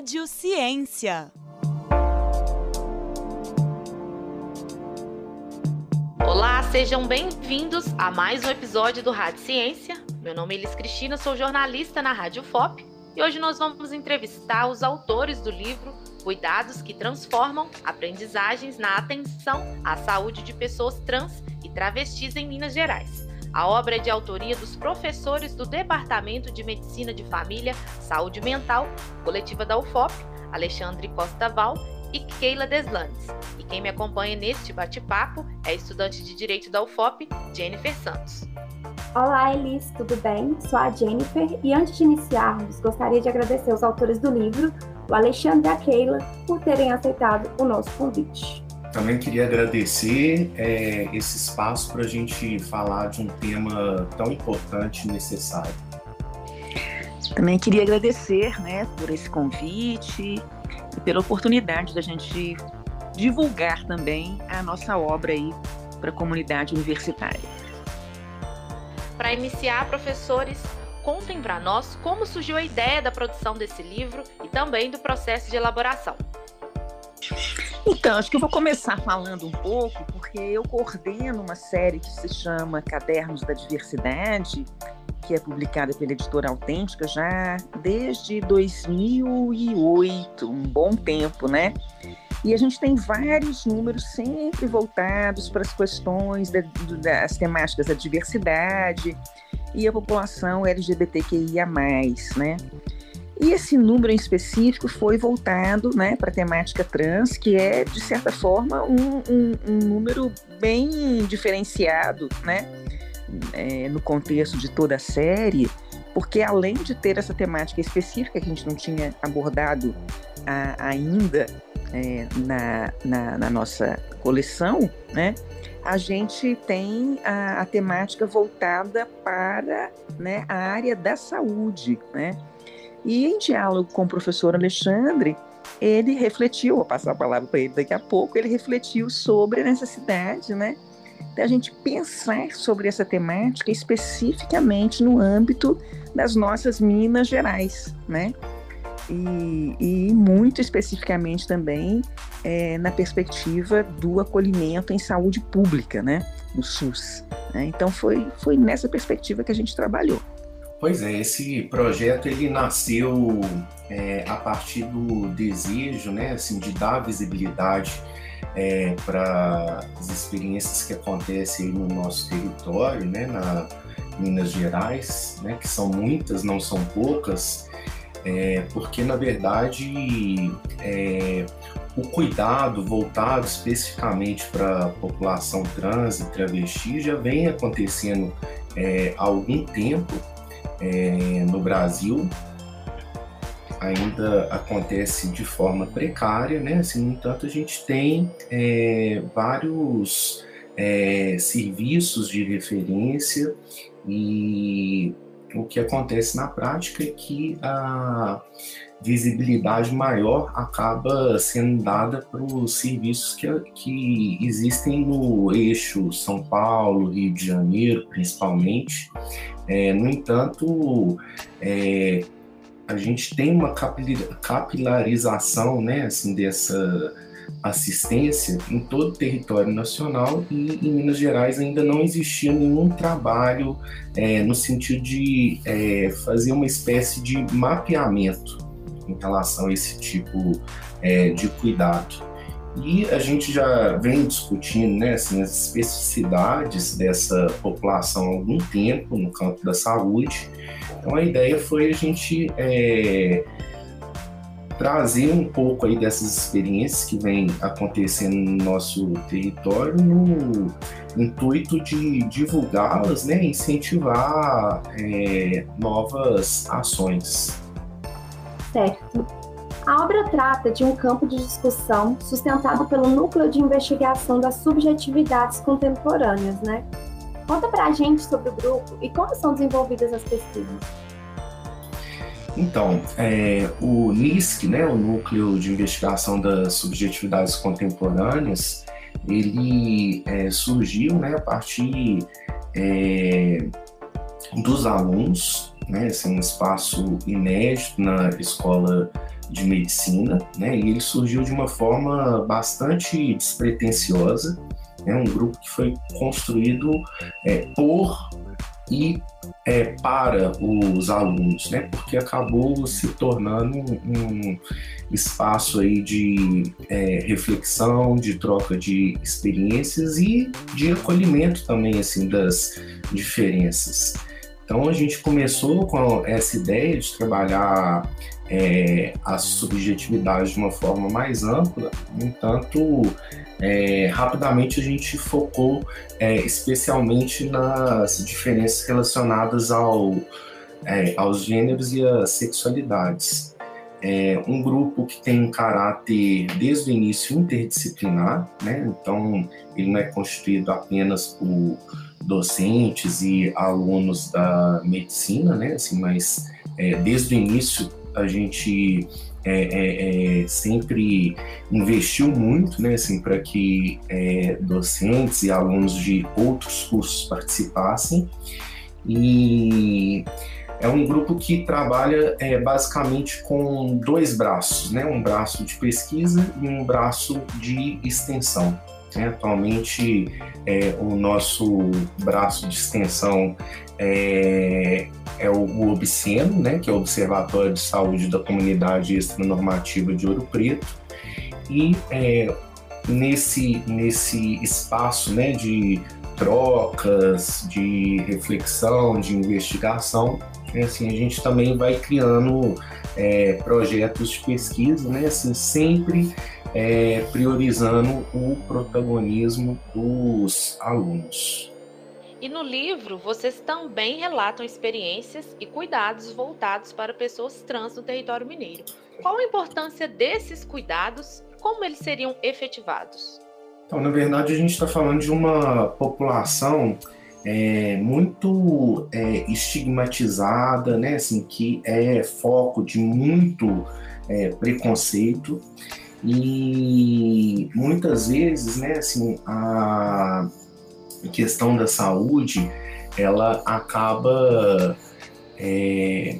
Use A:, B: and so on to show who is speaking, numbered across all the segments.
A: Rádio Ciência.
B: Olá, sejam bem-vindos a mais um episódio do Rádio Ciência. Meu nome é Elis Cristina, sou jornalista na Rádio FOP e hoje nós vamos entrevistar os autores do livro Cuidados que Transformam Aprendizagens na Atenção à Saúde de Pessoas Trans e Travestis em Minas Gerais. A obra é de autoria dos professores do Departamento de Medicina de Família, Saúde Mental, coletiva da UFOP, Alexandre Costa Val e Keila Deslandes. E quem me acompanha neste bate-papo é a estudante de Direito da UFOP, Jennifer Santos.
C: Olá, Elis, tudo bem? Sou a Jennifer e antes de iniciarmos, gostaria de agradecer os autores do livro, o Alexandre e a Keila, por terem aceitado o nosso convite.
D: Também queria agradecer é, esse espaço para a gente falar de um tema tão importante e necessário.
E: Também queria agradecer né, por esse convite e pela oportunidade da gente divulgar também a nossa obra aí para a comunidade universitária.
B: Para iniciar, professores, contem para nós como surgiu a ideia da produção desse livro e também do processo de elaboração.
E: Então, acho que eu vou começar falando um pouco, porque eu coordeno uma série que se chama Cadernos da Diversidade, que é publicada pela editora Autêntica já desde 2008, um bom tempo, né? E a gente tem vários números sempre voltados para as questões da, das temáticas da diversidade e a população LGBTQIA, né? E esse número em específico foi voltado né, para a temática trans, que é, de certa forma, um, um, um número bem diferenciado né, é, no contexto de toda a série, porque além de ter essa temática específica que a gente não tinha abordado a, ainda é, na, na, na, nossa coleção, né, a gente tem a, a temática voltada para né, a área da saúde, né? E em diálogo com o professor Alexandre, ele refletiu, vou passar a palavra para ele daqui a pouco, ele refletiu sobre a necessidade, né, da gente pensar sobre essa temática especificamente no âmbito das nossas Minas Gerais, né? E, e muito especificamente também é, na perspectiva do acolhimento em saúde pública, né? No SUS. Né? Então foi, foi nessa perspectiva que a gente trabalhou.
D: Pois é, esse projeto ele nasceu é, a partir do desejo, né, assim, de dar visibilidade é, para as experiências que acontecem no nosso território, né, na Minas Gerais, né, que são muitas, não são poucas, é, porque na verdade é, o cuidado voltado especificamente para a população trans e travesti já vem acontecendo é, há algum tempo é, no Brasil ainda acontece de forma precária, né? Assim, no entanto, a gente tem é, vários é, serviços de referência e o que acontece na prática é que a visibilidade maior acaba sendo dada para os serviços que, que existem no eixo São Paulo, Rio de Janeiro, principalmente. É, no entanto, é, a gente tem uma capilarização né, assim, dessa assistência em todo o território nacional e em Minas Gerais ainda não existia nenhum trabalho é, no sentido de é, fazer uma espécie de mapeamento em relação a esse tipo é, de cuidado. E a gente já vem discutindo né, assim, as especificidades dessa população há algum tempo no campo da saúde. Então a ideia foi a gente é, trazer um pouco aí dessas experiências que vem acontecendo no nosso território no intuito de divulgá-las, né, incentivar é, novas ações.
C: Certo. A obra trata de um campo de discussão sustentado pelo Núcleo de Investigação das Subjetividades Contemporâneas, né? Conta pra gente sobre o grupo e como são desenvolvidas as pesquisas.
D: Então, é, o NISC, né, o Núcleo de Investigação das Subjetividades Contemporâneas, ele é, surgiu né, a partir é, dos alunos, né, esse é um espaço inédito na escola de medicina, né? E ele surgiu de uma forma bastante despretensiosa, né? Um grupo que foi construído é, por e é, para os alunos, né? Porque acabou se tornando um, espaço aí de é, reflexão, de troca de experiências e de acolhimento também assim das diferenças. Então a gente começou com essa ideia de trabalhar é, a subjetividade de uma forma mais ampla, no entanto, é, rapidamente a gente focou é, especialmente nas diferenças relacionadas ao, é, aos gêneros e às sexualidades. É um grupo que tem um caráter desde o início interdisciplinar, né? então ele não é constituído apenas por docentes e alunos da medicina, né? assim, mas é, desde o início a gente é, é, é, sempre investiu muito, né, assim, para que é, docentes e alunos de outros cursos participassem. E é um grupo que trabalha é, basicamente com dois braços, né, um braço de pesquisa e um braço de extensão. Né? Atualmente, é, o nosso braço de extensão é, é o, o OBSENO, né? que é o Observatório de Saúde da Comunidade Extranormativa de Ouro Preto, e é, nesse, nesse espaço né, de trocas, de reflexão, de investigação, assim, a gente também vai criando é, projetos de pesquisa, né, assim, sempre é, priorizando o protagonismo dos alunos.
B: E no livro, vocês também relatam experiências e cuidados voltados para pessoas trans no território mineiro. Qual a importância desses cuidados? Como eles seriam efetivados?
D: Então, na verdade, a gente está falando de uma população é, muito é, estigmatizada, né? Assim, que é foco de muito é, preconceito e muitas vezes, né, assim, a questão da saúde, ela acaba é,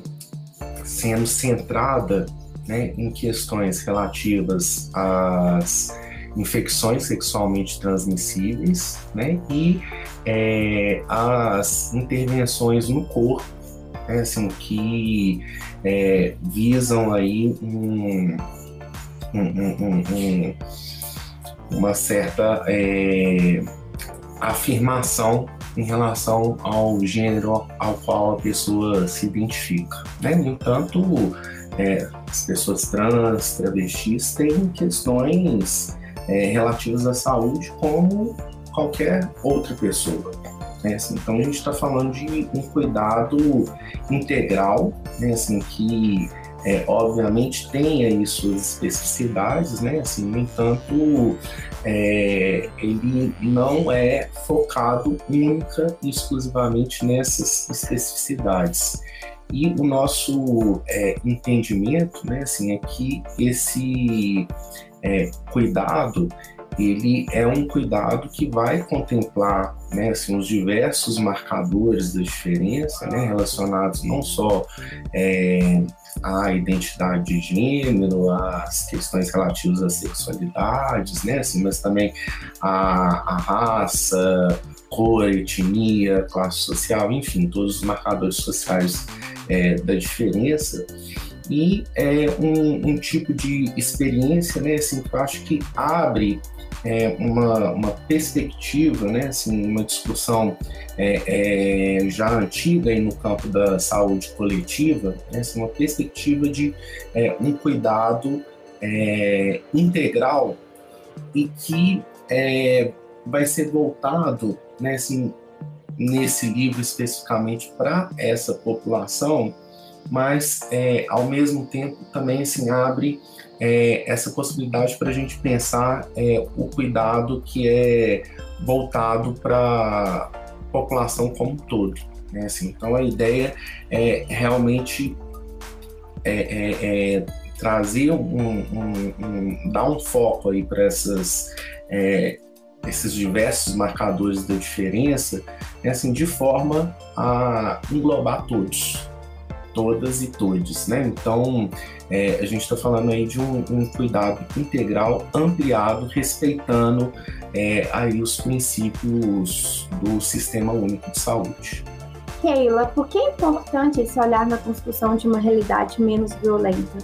D: sendo centrada né, em questões relativas às infecções sexualmente transmissíveis né, e é, as intervenções no corpo, né, assim, que é, visam aí um um, um, um, uma certa é, afirmação em relação ao gênero ao qual a pessoa se identifica. Né? No entanto, é, as pessoas trans, travestis têm questões é, relativas à saúde como qualquer outra pessoa. Né? Assim, então a gente está falando de um cuidado integral, né? assim, que é, obviamente tem aí suas especificidades, né? Assim, no entanto, é, ele não é focado única e exclusivamente nessas especificidades. E o nosso é, entendimento, né, assim, é que esse é, cuidado ele é um cuidado que vai contemplar né, assim, os diversos marcadores da diferença, né, relacionados não só é, à identidade de gênero, às questões relativas às sexualidades, né, assim, mas também à, raça, cor, etnia, classe social, enfim, todos os marcadores sociais é, da diferença e é um, um, tipo de experiência, né, assim, que eu acho que abre é, uma, uma perspectiva, né, assim, uma discussão é, é, já antiga aí no campo da saúde coletiva, né, assim, uma perspectiva de é, um cuidado é, integral e que é, vai ser voltado, né, assim, nesse livro especificamente para essa população, mas ao mesmo tempo também assim abre é, essa possibilidade para a gente pensar é, o cuidado que é voltado para a população como um todo. Né? Assim, então a ideia é realmente é, é, é trazer um, um, um, dar um foco aí para essas é, esses diversos marcadores da diferença, né? assim, de forma a englobar todos. Todas e todos, né? Então, é, a gente está falando aí de um, um, cuidado integral, ampliado, respeitando é, aí os princípios do Sistema Único de Saúde.
C: Keila, por que é importante esse olhar na construção de uma realidade menos violenta?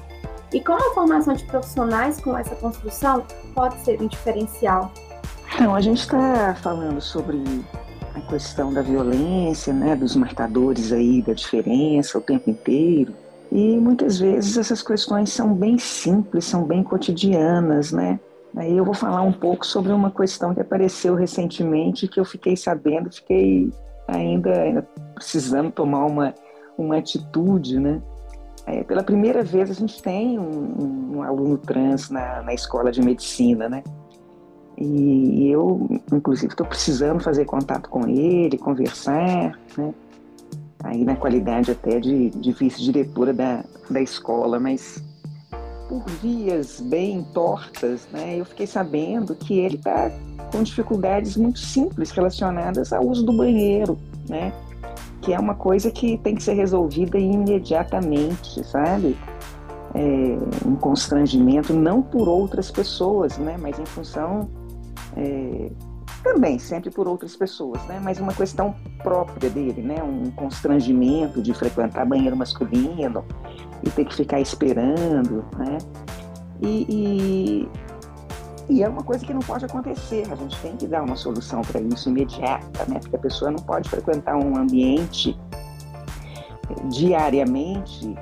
C: E como a formação de profissionais com essa construção pode ser um diferencial?
E: Então, a gente está falando sobre a questão da violência, né, dos marcadores aí da diferença o tempo inteiro. E muitas vezes essas questões são bem simples, são bem cotidianas, né? Aí eu vou falar um pouco sobre uma questão que apareceu recentemente que eu fiquei sabendo, fiquei ainda, ainda precisando tomar uma, uma atitude, né? É, pela primeira vez a gente tem um, um aluno trans na, na escola de medicina, né? E eu, inclusive, estou precisando fazer contato com ele, conversar, né? Aí na qualidade até de, de vice-diretora da, da escola, mas por vias bem tortas, né? Eu fiquei sabendo que ele está com dificuldades muito simples relacionadas ao uso do banheiro, né? Que é uma coisa que tem que ser resolvida imediatamente, sabe? É, um constrangimento não por outras pessoas, né? Mas em função é, também sempre por outras pessoas, né? Mas uma questão própria dele, né? Um constrangimento de frequentar banheiro masculino e ter que ficar esperando, né? E, e, e, é uma coisa que não pode acontecer. A gente tem que dar uma solução para isso imediata, né? Porque a pessoa não pode frequentar um ambiente diariamente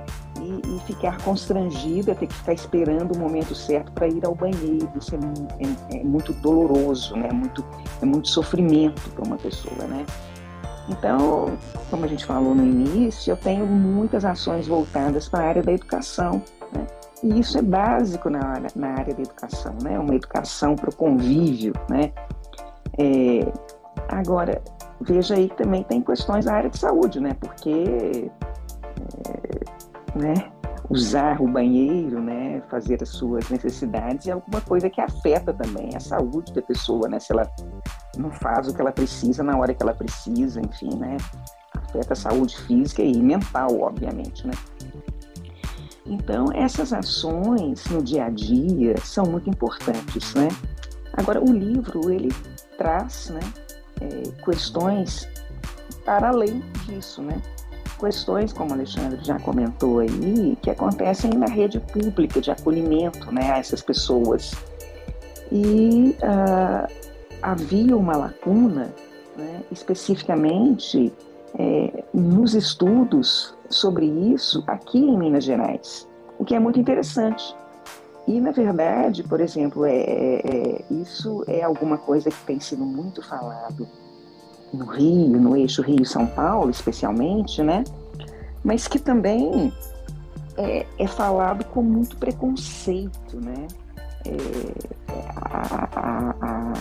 E: e, e, ficar constrangida, ter que ficar esperando o momento certo para ir ao banheiro. Isso é, é, é, muito doloroso, né? muito, é muito sofrimento para uma pessoa. Né? Então, como a gente falou no início, eu tenho muitas ações voltadas para a área da educação. Né? E isso é básico na área, na área da educação, né? uma educação para o convívio. Né? É, agora, veja aí que também tem questões da área de saúde, né? porque é, né? Usar o banheiro, né? Fazer as suas necessidades é alguma coisa que afeta também a saúde da pessoa, né? Se ela não faz o que ela precisa na hora que ela precisa, enfim, né? Afeta a saúde física e mental, obviamente, né? Então, essas ações no dia a dia são muito importantes, né? Agora, o livro, ele traz, né, é, questões para além disso, né? Questões, como o Alexandre já comentou aí, que acontecem na rede pública de acolhimento né, a essas pessoas. E uh, havia uma lacuna, né, especificamente é, nos estudos sobre isso aqui em Minas Gerais, o que é muito interessante. E, na verdade, por exemplo, é, é, é isso é alguma coisa que tem sido muito falado no Rio, no eixo Rio-São Paulo, especialmente, né? Mas que também é, é falado com muito preconceito, né? É, a, a, a,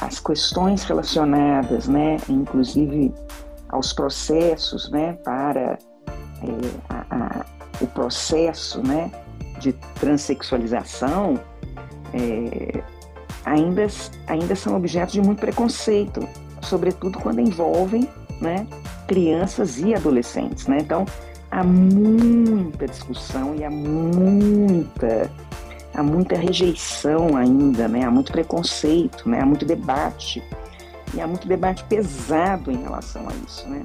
E: as questões relacionadas, né, inclusive aos processos, né, para é, o processo, né, de transexualização, é, ainda, ainda são objetos de muito preconceito sobretudo quando envolvem né, crianças e adolescentes. Né? Então, há muita discussão e há muita, há muita rejeição ainda, né? há muito preconceito, né? há muito debate, e há muito debate pesado em relação a isso. Né?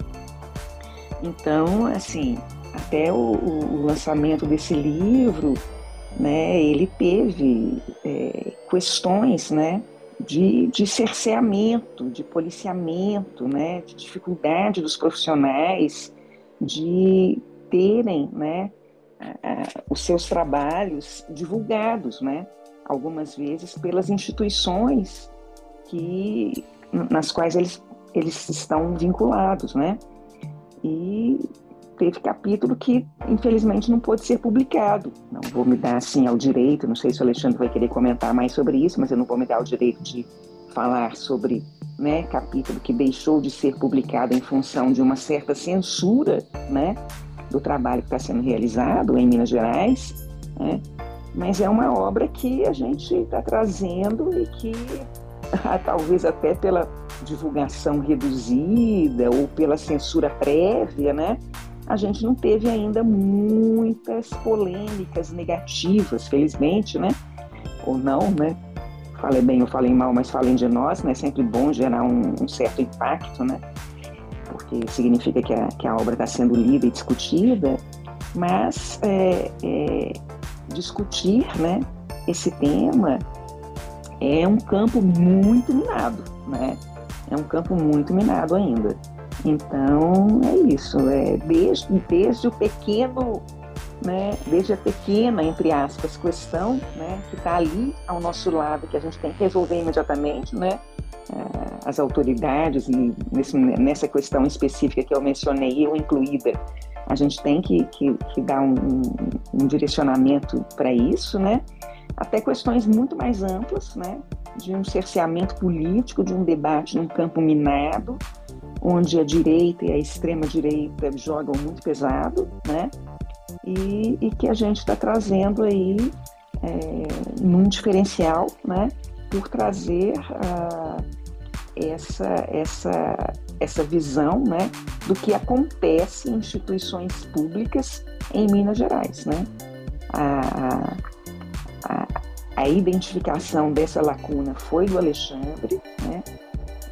E: Então, assim, até o, o lançamento desse livro, né, ele teve é, questões, né, de, de cerceamento, de policiamento, né, de dificuldade dos profissionais de terem né, os seus trabalhos divulgados, né, algumas vezes pelas instituições que, nas quais eles, eles estão vinculados, né, e teve capítulo que, infelizmente, não pôde ser publicado. Não vou me dar, assim, ao direito, não sei se o Alexandre vai querer comentar mais sobre isso, mas eu não vou me dar o direito de falar sobre né, capítulo que deixou de ser publicado em função de uma certa censura né, do trabalho que está sendo realizado em Minas Gerais, né, mas é uma obra que a gente está trazendo e que, talvez até pela divulgação reduzida ou pela censura prévia, né, a gente não teve ainda muitas polêmicas negativas, felizmente, né? Ou não, né? Falei bem ou falei mal, mas falem de nós, né? É sempre bom gerar um, um certo impacto, né? Porque significa que a, que a obra está sendo lida e discutida, mas é, é, discutir, né? Esse tema é um campo muito minado, né? É um campo muito minado ainda. Então é isso, é desde, desde o pequeno, né, desde a pequena, entre aspas, questão né, que está ali ao nosso lado, que a gente tem que resolver imediatamente, né, eh, as autoridades, e nesse, nessa questão específica que eu mencionei, eu incluída, a gente tem que, que, que dar um, um direcionamento para isso, né, até questões muito mais amplas, né, de um cerceamento político, de um debate num campo minado, onde a direita e a extrema-direita jogam muito pesado, né? E, e que a gente está trazendo aí é, num diferencial, né? Por trazer uh, essa, essa, essa visão, né? Do que acontece em instituições públicas em Minas Gerais, né? A, a, a identificação dessa lacuna foi do Alexandre, né?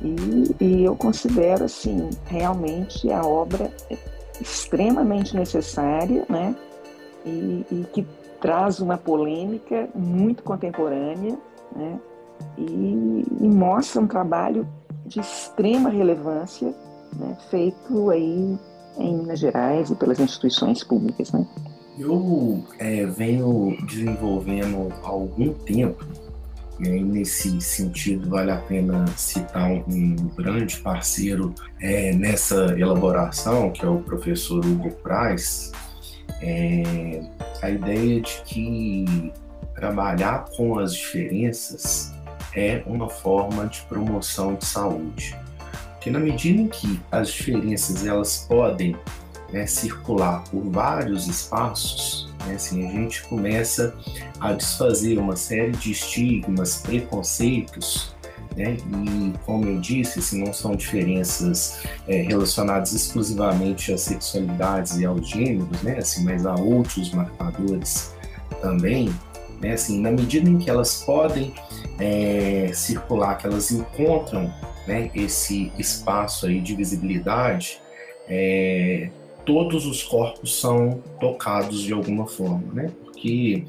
E: E, e eu considero, assim, realmente a obra extremamente necessária, né? E, e, que traz uma polêmica muito contemporânea, né? E, e mostra um trabalho de extrema relevância, né? feito aí em Minas Gerais e pelas instituições públicas, né?
D: Eu é, venho desenvolvendo há algum tempo e aí, nesse sentido, vale a pena citar um, grande parceiro é, nessa elaboração, que é o professor Hugo Price. É, a ideia de que trabalhar com as diferenças é uma forma de promoção de saúde. Porque na medida em que as diferenças elas podem né, circular por vários espaços, né? Assim, a gente começa a desfazer uma série de estigmas, preconceitos, né? E como eu disse, se não são diferenças é, relacionadas exclusivamente às sexualidades e aos gêneros, né? Assim, mas a outros marcadores também, né? Assim, na medida em que elas podem é, circular, que elas encontram né, esse espaço aí de visibilidade, é, todos os corpos são tocados de alguma forma, né? Porque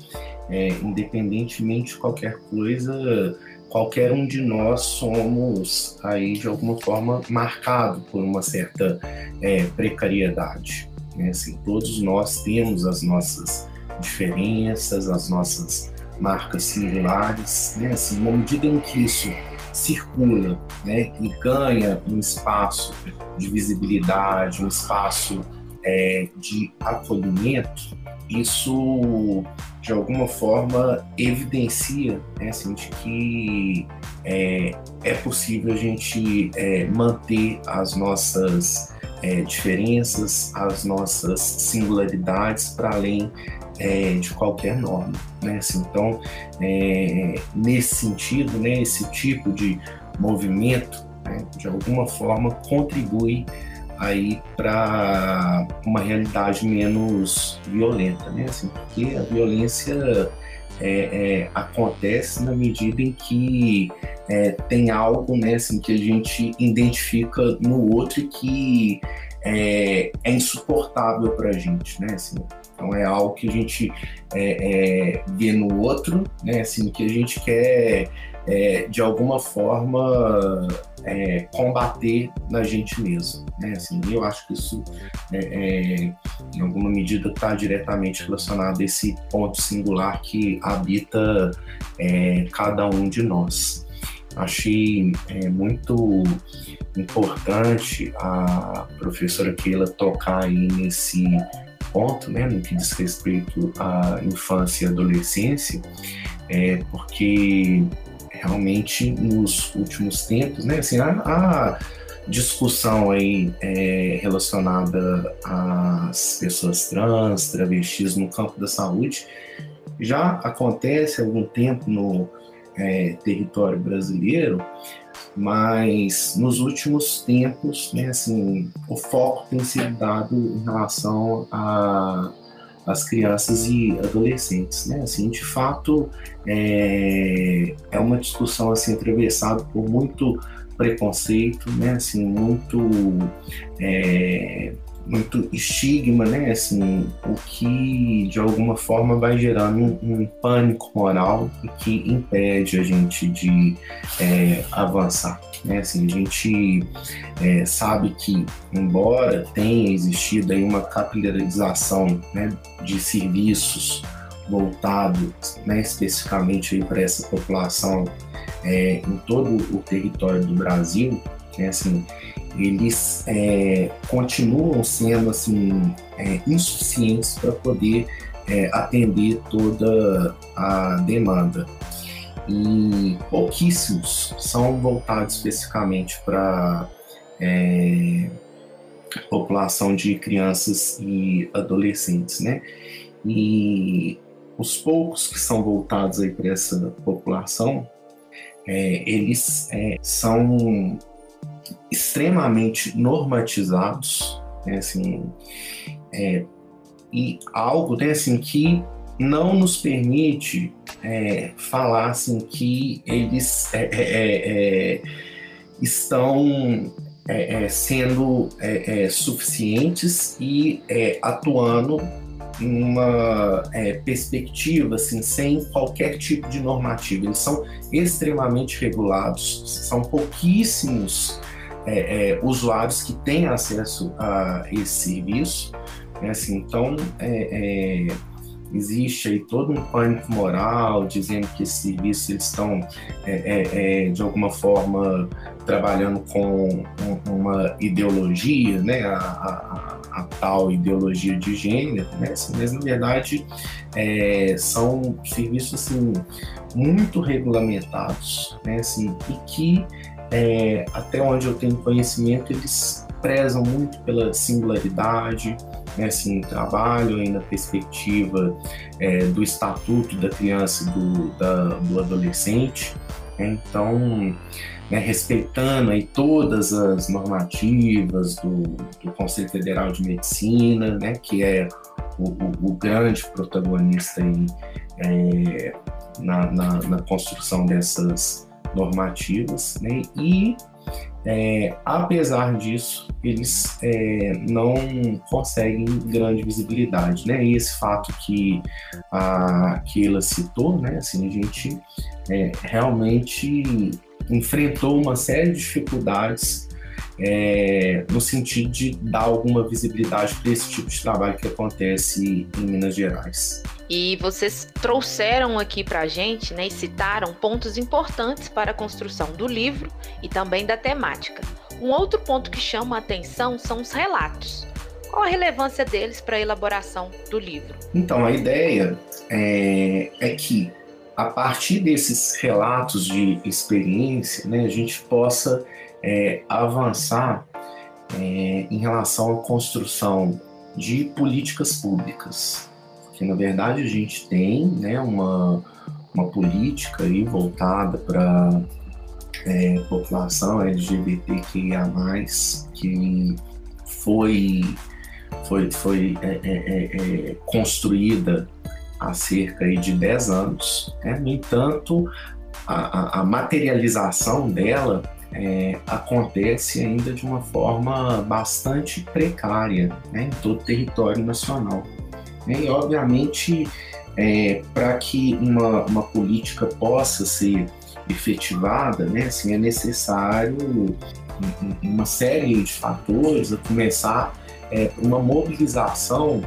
D: é, independentemente de qualquer coisa, qualquer um de nós somos aí de alguma forma marcado por uma certa é, precariedade. Né? Assim, todos nós temos as nossas diferenças, as nossas marcas singulares, né? Assim, na medida em que isso circula, né, e ganha um espaço de visibilidade, um espaço é, de acolhimento, isso de alguma forma evidencia né, assim, de que é, é possível a gente é, manter as nossas é, diferenças, as nossas singularidades para além é, de qualquer norma. Né? Assim, então, é, nesse sentido, né, esse tipo de movimento, né, de alguma forma, contribui aí para uma realidade menos violenta, né? Assim, porque a violência é, é, acontece na medida em que é, tem algo, né, assim, que a gente identifica no outro e que é, é insuportável para a gente, né? Assim, então é algo que a gente é, é, vê no outro, né? Assim, que a gente quer é, de alguma forma é, combater na gente mesmo. Né? Assim, eu acho que isso, é, é em alguma medida, está diretamente relacionado a esse ponto singular que habita é, cada um de nós. Achei é, muito importante a professora Keila tocar aí nesse ponto, né, no que diz respeito à infância e adolescência, é, porque realmente nos últimos tempos, né? Assim, a, a discussão aí é, relacionada às pessoas trans, travestis no campo da saúde já acontece há algum tempo no é, território brasileiro, mas nos últimos tempos, né, assim, o foco tem sido dado em relação a as crianças e adolescentes, né? Assim, de fato, é, é uma discussão assim atravessada por muito preconceito, né? Assim, muito é, muito estigma, né? Assim, o que de alguma forma vai gerando um, um pânico moral que impede a gente de é, avançar. Né? Assim, a gente é, sabe que, embora tenha existido aí uma capilarização né, de serviços voltados né, especificamente para essa população é, em todo o território do Brasil, né, assim, eles é, continuam sendo assim é, insuficientes para poder é, atender toda a demanda e pouquíssimos são voltados especificamente para é, população de crianças e adolescentes, né? E os poucos que são voltados aí para essa população, é, eles é, são extremamente normatizados, né, assim, é, e algo né, assim, que não nos permite é, falar assim, que eles é, é, é, é estão sendo suficientes e atuando uma é, perspectiva assim, sem qualquer tipo de normativa. Eles são extremamente regulados, são pouquíssimos é, é, usuários que têm acesso a esse serviço. Né? Assim, então, existe aí todo um pânico moral dizendo que esses serviços estão é, de alguma forma trabalhando com uma ideologia, né? A, a, a tal ideologia de gênero, né? Assim, mas na verdade são serviços assim muito regulamentados, né? Assim, e que é, até onde eu tenho conhecimento, eles prezam muito pela singularidade, né, assim, trabalho aí na perspectiva é, do estatuto da criança e do, da, do adolescente. Então, né, respeitando aí todas as normativas do, do Conselho Federal de Medicina, né, que é o, o, o grande protagonista aí, é, na, na, na construção dessas normativas, né? e é, apesar disso, eles é, não conseguem grande visibilidade, né? E esse fato que a Keila citou, né? Assim, a gente é, realmente enfrentou uma série de dificuldades é, no sentido de dar alguma visibilidade para esse tipo de trabalho que acontece em Minas Gerais.
B: E vocês trouxeram aqui para a gente né, e citaram pontos importantes para a construção do livro e também da temática. Um outro ponto que chama a atenção são os relatos. Qual a relevância deles para a elaboração do livro?
D: Então, a ideia é, é que, a partir desses relatos de experiência, né, a gente possa é, avançar é, em relação à construção de políticas públicas que na verdade a gente tem né, uma, uma política aí voltada para é, população LGBTQIA+, que foi, foi, foi é, é, é, é construída há cerca de 10 anos. Né? No entanto, a, a materialização dela é, acontece ainda de uma forma bastante precária né, em todo o território nacional. Né? E, obviamente, é, para que uma, uma política possa ser efetivada, né, assim, é necessário uma série de fatores, a começar é, uma mobilização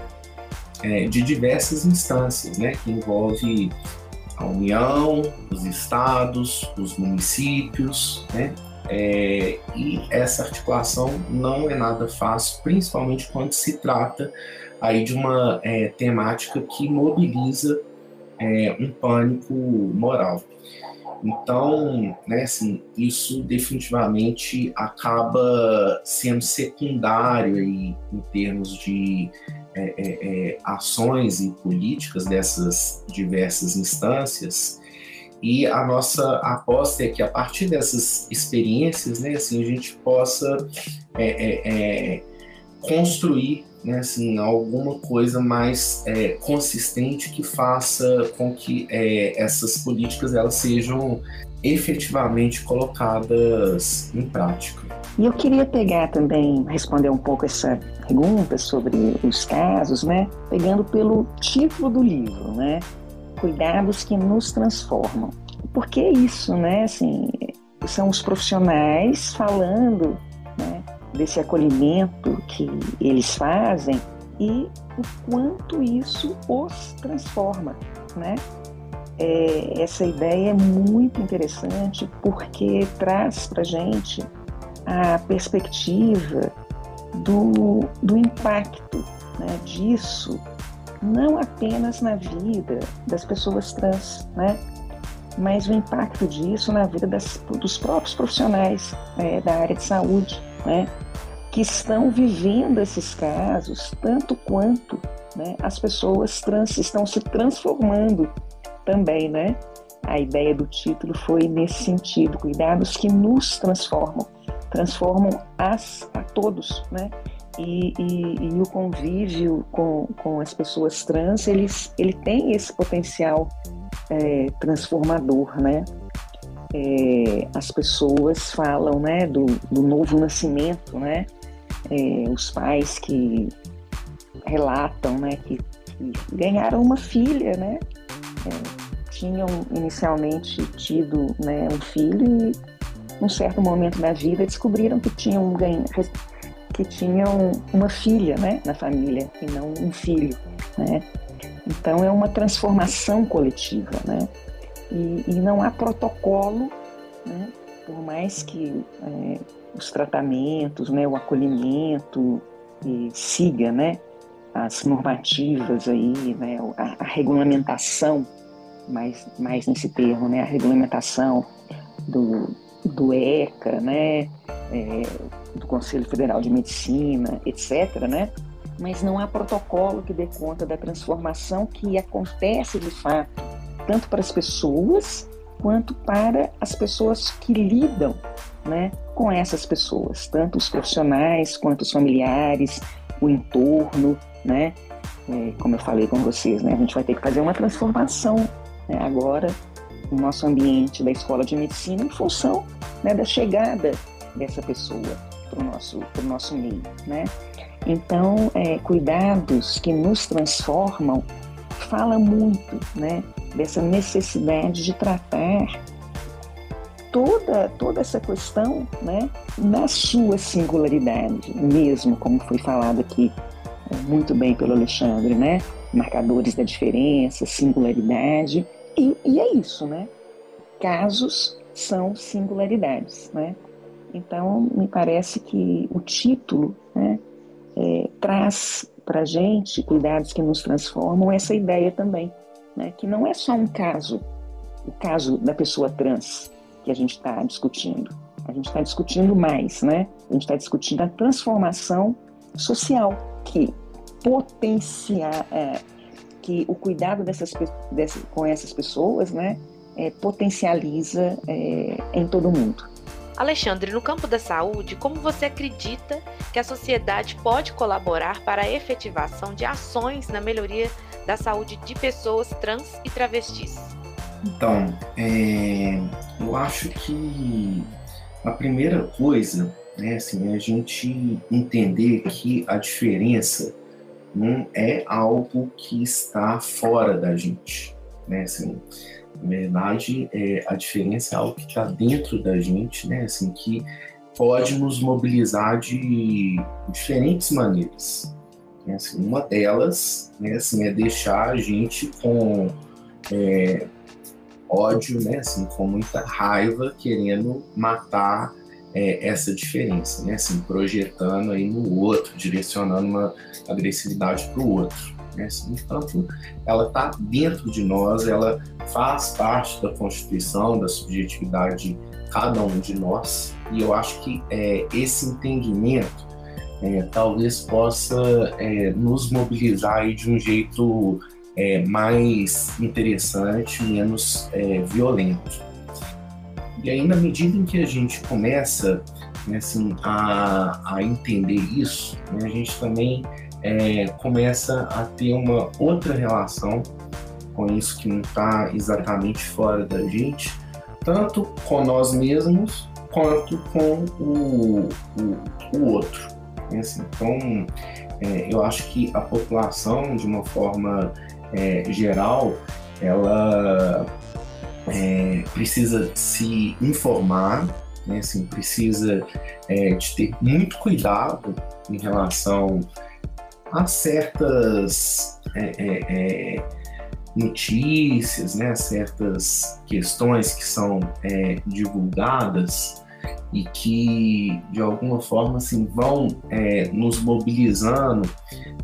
D: é, de diversas instâncias, né, que envolve a União, os estados, os municípios, né, é, e essa articulação não é nada fácil, principalmente quando se trata aí de uma é, temática que mobiliza é, um pânico moral. Então, né, assim, isso definitivamente acaba sendo secundário aí, em termos de é, é, é ações e políticas dessas diversas instâncias E a nossa aposta é que a partir dessas experiências, né, assim, a gente possa é, construir né, assim, alguma coisa mais é, consistente que faça com que é, essas políticas elas sejam efetivamente colocadas em prática.
E: E eu queria pegar também, responder um pouco essa pergunta sobre os casos, né? Pegando pelo título do livro, né? Cuidados que nos transformam. Por que isso, né? Assim, são os profissionais falando né, desse acolhimento que eles fazem e o quanto isso os transforma, né? É, essa ideia é muito interessante porque traz para gente a perspectiva do, do impacto né, disso, não apenas na vida das pessoas trans, né, mas o impacto disso na vida das, dos próprios profissionais é, da área de saúde, né, que estão vivendo esses casos tanto quanto né, as pessoas trans estão se transformando também, né? A ideia do título foi nesse sentido, cuidados que nos transformam transformam as, a todos, né? E, e, e, o convívio com, com as pessoas trans, eles, ele tem esse potencial é, transformador, né? É, as pessoas falam, né, do, do novo nascimento, né? É, os pais que relatam, né, que, que ganharam uma filha, né? É, tinham inicialmente tido né, um filho e num certo momento da vida, descobriram que tinham, que tinham uma filha né, na família e não um filho. Né? Então, é uma transformação coletiva. Né? E, e não há protocolo, né? por mais que é, os tratamentos, né, o acolhimento siga né, as normativas aí, né, a, a regulamentação, mais, mais nesse termo, né, a regulamentação do, do ECA, né, é, do Conselho Federal de Medicina, etc., né, mas não há protocolo que dê conta da transformação que acontece de fato, tanto para as pessoas quanto para as pessoas que lidam né, com essas pessoas, tanto os profissionais quanto os familiares, o entorno, né? É, como eu falei com vocês, né, a gente vai ter que fazer uma transformação né, agora o nosso ambiente da escola de medicina em função né, da chegada dessa pessoa para o nosso, nosso meio. Né? Então, é, cuidados que nos transformam fala muito né, dessa necessidade de tratar toda, toda essa questão né, na sua singularidade, mesmo como foi falado aqui é, muito bem pelo Alexandre, né? Marcadores da diferença, singularidade e, e é isso, né? Casos são singularidades, né? Então, me parece que o título né, é, traz para gente, cuidados que nos transformam, essa ideia também, né, que não é só um caso, o caso da pessoa trans que a gente está discutindo. A gente está discutindo mais, né? A gente está discutindo a transformação social que potencia, é, que o cuidado dessas, dessas, com essas pessoas né, é, potencializa é, em todo mundo.
B: Alexandre, no campo da saúde, como você acredita que a sociedade pode colaborar para a efetivação de ações na melhoria da saúde de pessoas trans e travestis?
D: Então, é, eu acho que a primeira coisa né, assim, é a gente entender que a diferença não é algo que está fora da gente, né? Assim, na verdade, é, a diferença é algo que está dentro da gente, né? Assim, que pode nos mobilizar de diferentes maneiras. Né? Assim, uma delas, né, assim, é deixar a gente com é, ódio, né, assim, com muita raiva, querendo matar é, essa diferença, né? Assim, projetando aí no outro, direcionando uma agressividade para o outro. Né? Assim, enquanto ela está dentro de nós, ela faz parte da constituição, da subjetividade de cada um de nós, e eu acho que é, esse entendimento é, talvez possa é, nos mobilizar de um jeito é, mais interessante, menos é, violento. E aí, na medida em que a gente começa né, assim, a, a entender isso, né, a gente também é, começa a ter uma outra relação com isso que não está exatamente fora da gente, tanto com nós mesmos quanto com o, o, o outro. Assim, então, é, eu acho que a população, de uma forma é, geral, ela é, precisa se informar, né, assim, precisa é, de ter muito cuidado em relação a certas é, é, notícias, né, certas questões que são divulgadas e que de alguma forma assim vão é, nos mobilizando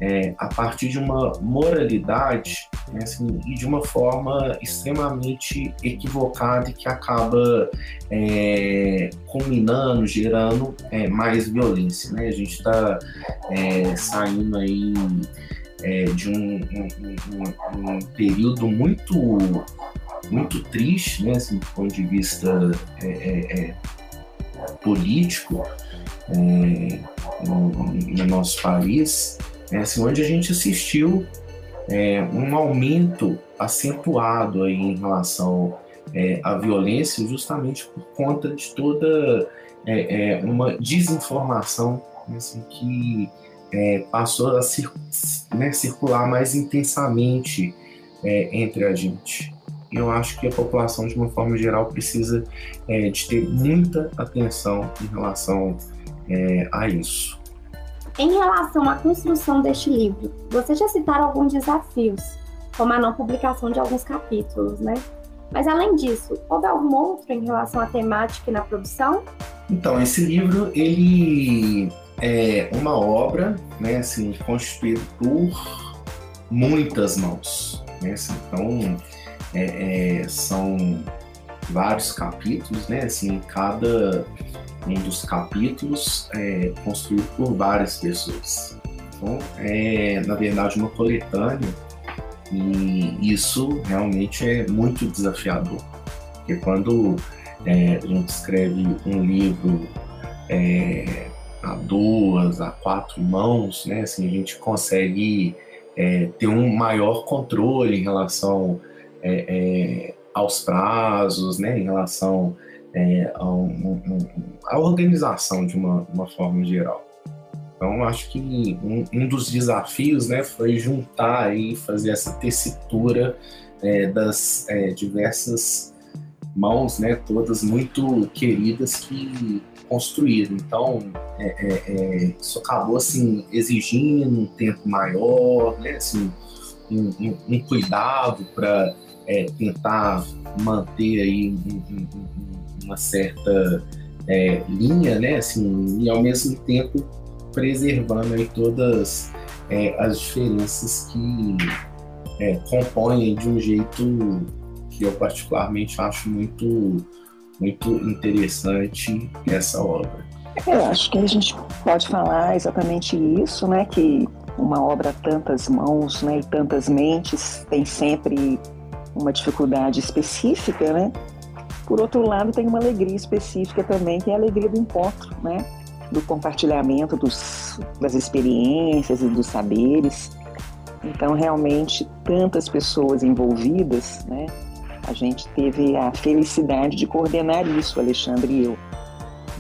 D: é, a partir de uma moralidade né, assim, e de uma forma extremamente equivocada e que acaba é, culminando, gerando é, mais violência. Né? A gente está é, saindo aí é, de um, um, um, um período muito muito triste, né, assim, do ponto de vista é, é, é político é, no, no, nosso país, é, assim, onde a gente assistiu é, um aumento acentuado aí em relação é, à violência, justamente por conta de toda é, é, uma desinformação né, assim, que passou a cir né, circular mais intensamente entre a gente eu acho que a população, de uma forma geral, precisa é, de ter muita atenção em relação é, a isso.
C: Em relação à construção deste livro, vocês já citaram alguns desafios, como a não publicação de alguns capítulos, né? Mas além disso, houve algum outro em relação à temática e na produção?
D: Então, esse livro, ele é uma obra, né, assim, constituída por muitas mãos, né? Assim, então, é, é, são vários capítulos, né? Assim, cada um dos capítulos é construído por várias pessoas. Então, é na verdade uma coletânea e isso realmente é muito desafiador, porque quando é, a gente escreve um livro é, a duas, a quatro mãos, né? Assim, a gente consegue é, ter um maior controle em relação é, é, aos prazos, né, em relação é, a um, um, organização de uma, uma forma geral. Então, acho que um, um, dos desafios né, foi juntar e fazer essa tessitura é, das é, diversas mãos, né, todas muito queridas que construíram. Então, é, é, é isso acabou assim, exigindo um tempo maior, né, assim, um, um cuidado para é, tentar manter aí uma certa é, linha, né, assim, e ao mesmo tempo preservando aí todas é, as diferenças que é, compõem de um jeito que eu particularmente acho muito muito interessante essa obra.
E: Eu acho que a gente pode falar exatamente isso, né, que uma obra tantas mãos, né, e tantas mentes tem sempre uma dificuldade específica, né? Por outro lado, tem uma alegria específica também, que é a alegria do encontro, né? Do compartilhamento dos, das experiências e dos saberes. Então, realmente, tantas pessoas envolvidas, né? A gente teve a felicidade de coordenar isso, Alexandre e eu.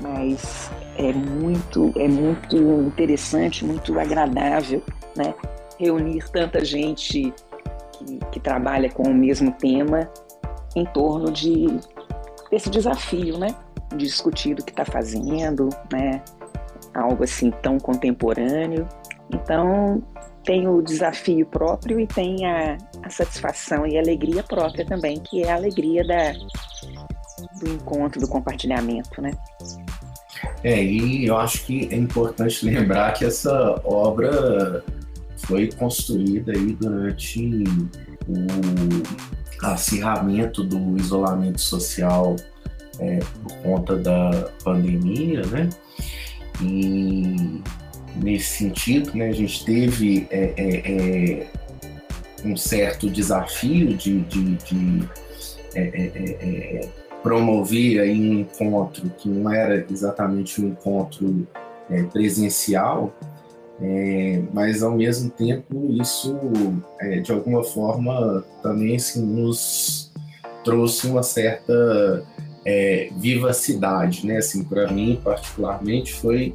E: Mas é muito, é muito interessante, muito agradável, né? Reunir tanta gente que, que trabalha com o mesmo tema em torno de, desse desafio, né? De discutir o que está fazendo, né? Algo assim tão contemporâneo. Então, tem o desafio próprio e tem a, a satisfação e a alegria própria também, que é a alegria da, do encontro, do compartilhamento, né?
D: É, e eu acho que é importante lembrar que essa obra foi construída aí durante o acirramento do isolamento social é, por conta da pandemia, né? E nesse sentido, né, a gente teve é, é, é um certo desafio de, de, de é, é, promover aí um encontro que não era exatamente um encontro presencial, é, mas ao mesmo tempo isso de alguma forma também assim, nos trouxe uma certa vivacidade, né? Assim, para mim particularmente foi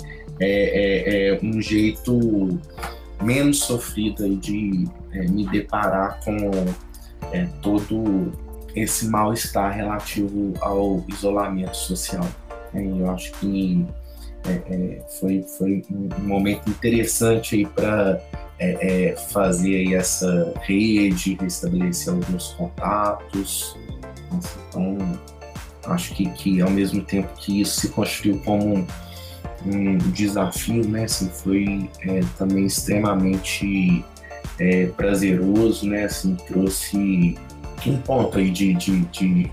D: um jeito menos sofrido de me deparar com todo esse mal-estar relativo ao isolamento social. É, eu acho que é, é, foi, foi um momento interessante para é, é, fazer essa rede, restabelecer alguns contatos. Então, acho que, que ao mesmo tempo que isso se construiu como um, um desafio, né, assim, foi é, também extremamente prazeroso, né, assim, trouxe um ponto aí de, de, de,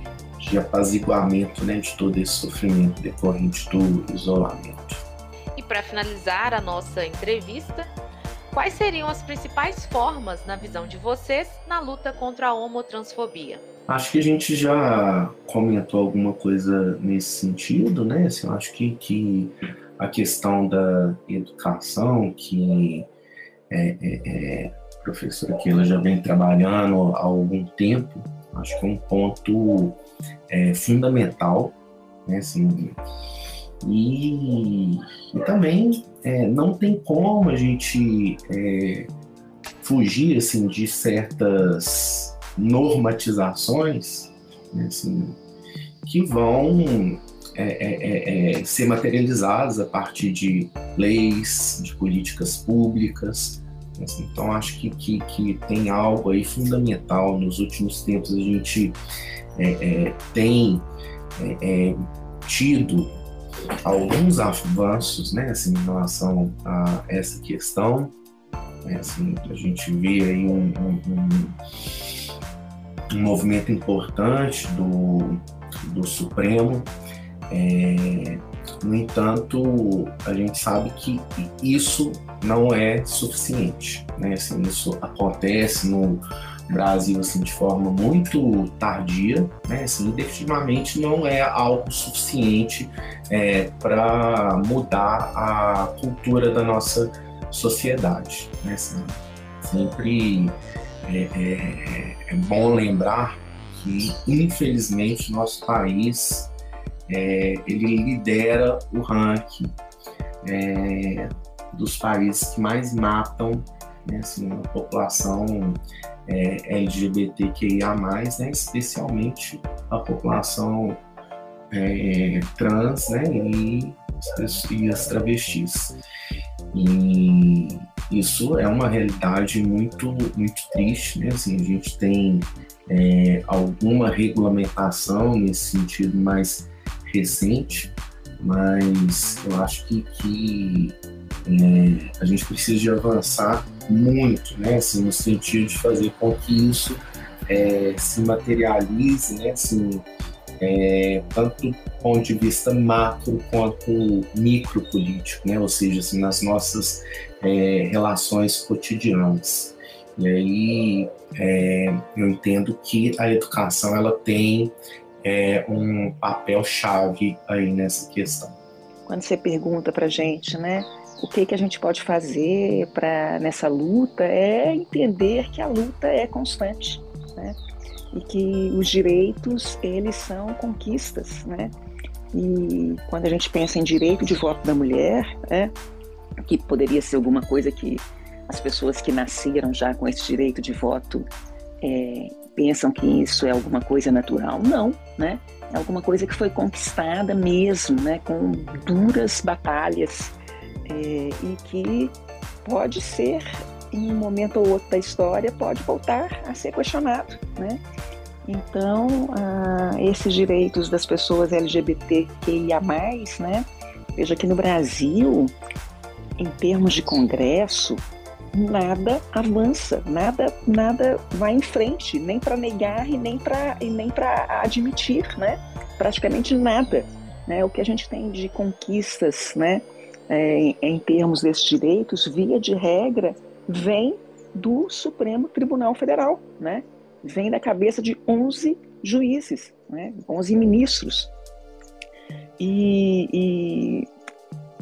D: de apaziguamento né, de todo esse sofrimento decorrente do isolamento.
B: E para finalizar a nossa entrevista, quais seriam as principais formas, na visão de vocês, na luta contra a homotransfobia?
D: Acho que a gente já comentou alguma coisa nesse sentido, né? Assim, eu acho que, que a questão da educação, que é, é, é professora que ela já vem trabalhando há algum tempo, acho que é um ponto é, fundamental, né, assim, e, e também é, não tem como a gente é, fugir assim, de certas normatizações né, assim, que vão é, é, é, ser materializadas a partir de leis, de políticas públicas, Assim, então acho que, que, que, tem algo aí fundamental. Nos últimos tempos a gente é, é, tem é, é tido alguns avanços né, assim, em relação a essa questão. Né, assim, a gente vê aí um, um, um, movimento importante do, do Supremo. No entanto, a gente sabe que isso não é suficiente. Né? Assim, isso acontece no Brasil assim, de forma muito tardia, né? assim, definitivamente não é algo suficiente é, para mudar a cultura da nossa sociedade. Né? Assim, sempre é, é, é bom lembrar que, infelizmente, nosso país é, ele lidera o ranking é, dos países que mais matam né, assim, a população é, LGBTQIA+, né, especialmente a população é, trans né, e, e as travestis. E isso é uma realidade muito, muito triste. Né? Assim, a gente tem é, alguma regulamentação nesse sentido mais recente, mas eu acho que, que é, a gente precisa de avançar muito, né, assim, no sentido de fazer com que isso é, se materialize, né, assim, é, tanto do ponto de vista macro quanto micro político, né, ou seja, assim, nas nossas é, relações cotidianas. E aí é, eu entendo que a educação ela tem é, um papel chave aí nessa questão.
E: Quando você pergunta para gente, né, o que, que a gente pode fazer para nessa luta é entender que a luta é constante, né? E que os direitos eles são conquistas, né? E quando a gente pensa em direito de voto da mulher, né, que poderia ser alguma coisa que as pessoas que nasceram já com esse direito de voto é, pensam que isso é alguma coisa natural. Não, né? É alguma coisa que foi conquistada mesmo, né? Com duras batalhas é, e que pode ser, em um momento ou outro da história, pode voltar a ser questionado, né? Então, ah, esses direitos das pessoas LGBTQIA+, né? Veja que no Brasil, em termos de congresso, nada avança, nada nada vai em frente, nem para negar e nem para e nem para admitir, né? Praticamente nada, né? O que a gente tem de conquistas, né? é, em termos desses direitos, via de regra, vem do Supremo Tribunal Federal, né? Vem da cabeça de 11 juízes, né? 11 ministros. E, e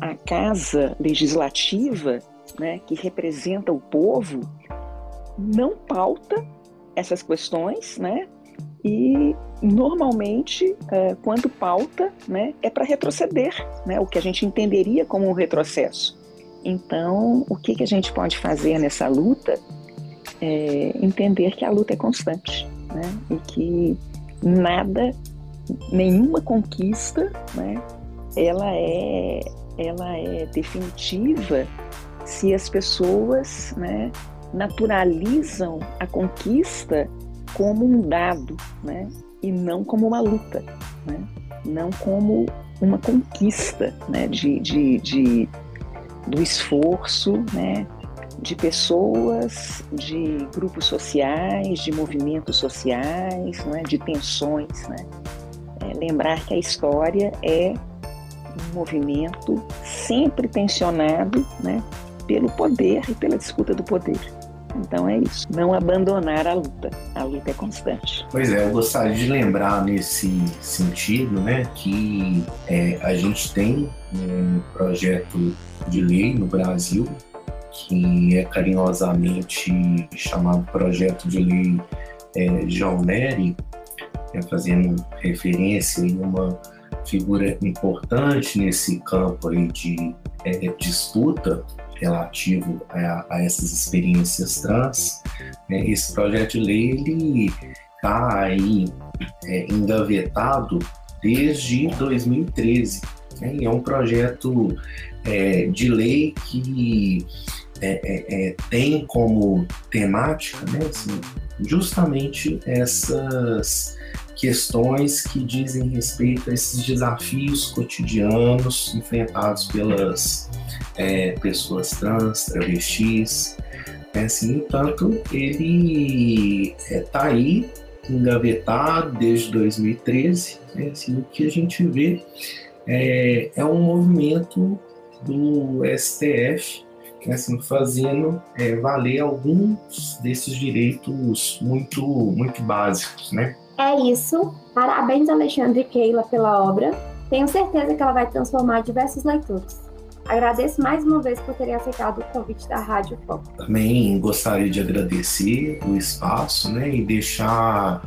E: a casa legislativa, né, que representa o povo, não pauta essas questões, né? E normalmente, é, quando pauta, né, é para retroceder, né? O que a gente entenderia como um retrocesso. Então, o que, que a gente pode fazer nessa luta é entender que a luta é constante, né? E que nada, nenhuma conquista, né? Ela é, ela é definitiva se as pessoas, né? Naturalizam a conquista como um dado, né? E não como uma luta, né? Não como uma conquista, né? de, de, de do esforço, né, de pessoas, de grupos sociais, de movimentos sociais, né, de tensões. Né? É, lembrar que a história é um movimento sempre tensionado né, pelo poder e pela disputa do poder. Então é isso, não abandonar a luta. A luta é constante.
D: Pois é, eu gostaria de lembrar nesse sentido, né, que é, a gente tem um projeto de lei no Brasil que é carinhosamente chamado Projeto de Lei é, João Nery, é, fazendo referência em uma figura importante nesse campo aí de é, disputa relativo a, a, essas experiências trans. Né? Esse projeto de lei está aí é, engavetado desde 2013. Né? É um projeto é, de lei que é, é, é, tem como temática né, assim, justamente essas questões que dizem respeito a esses desafios cotidianos enfrentados pelas é, pessoas trans, travestis. Né, assim, no entanto, ele está aí engavetado desde 2013. Né, assim, o que a gente vê é, é um movimento do STF né, assim, fazendo é, valer alguns desses direitos muito, muito básicos, né?
C: É isso. Parabéns, Alexandre Keila, pela obra. Tenho certeza que ela vai transformar diversos leitores. Agradeço mais uma vez por terem aceitado o convite da Rádio Foco.
D: Também gostaria de agradecer o espaço né, e deixar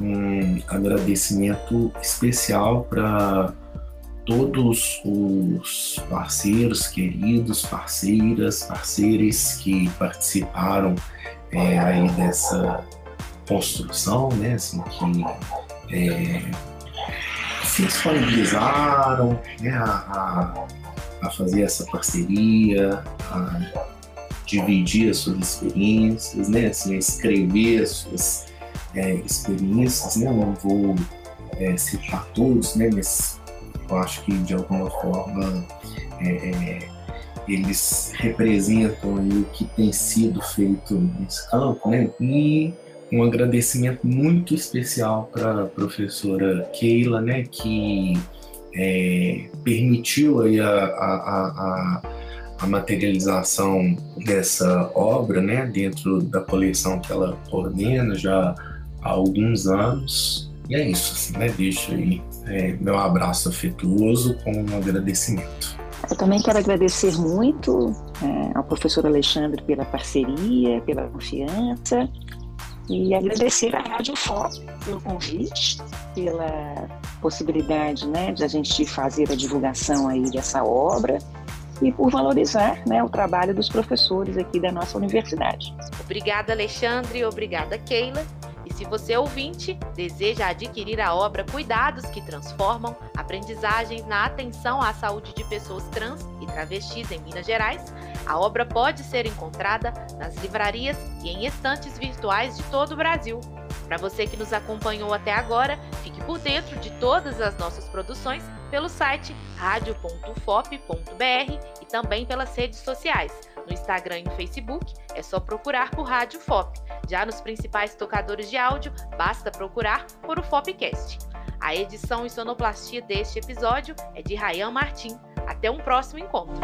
D: um agradecimento especial para todos os parceiros queridos, parceiras, parceiros que participaram é, aí dessa construção, né, assim, que é, se disponibilizaram né, a, a, fazer essa parceria, a dividir as suas experiências, né, assim, a escrever as suas é, experiências, né, eu não vou é, citar todos, né, mas eu acho que de alguma forma é, é, eles representam o que tem sido feito nesse campo, né? E um agradecimento muito especial para a professora Keila, né, que é, permitiu aí a, a, a, a, materialização dessa obra, né, dentro da coleção que ela coordena já há alguns anos. E é isso, assim, né? Deixo aí é, meu abraço afetuoso com um agradecimento.
E: Eu também quero agradecer muito é, ao professor Alexandre pela parceria, pela confiança e agradecer à Rádio Foco pelo convite, pela possibilidade né, de a gente fazer a divulgação aí dessa obra e por valorizar né, o trabalho dos professores aqui da nossa universidade.
B: Obrigada, Alexandre, obrigada, Keila. Se você ouvinte deseja adquirir a obra Cuidados que Transformam, Aprendizagens na Atenção à Saúde de Pessoas Trans e Travestis em Minas Gerais, a obra pode ser encontrada nas livrarias e em estantes virtuais de todo o Brasil. Para você que nos acompanhou até agora, fique por dentro de todas as nossas produções pelo site radio.fop.br e também pelas redes sociais. No Instagram e no Facebook é só procurar por Rádio FOP. Já nos principais tocadores de áudio, basta procurar por o Fopcast. A edição e sonoplastia deste episódio é de Rayan Martim. Até um próximo encontro.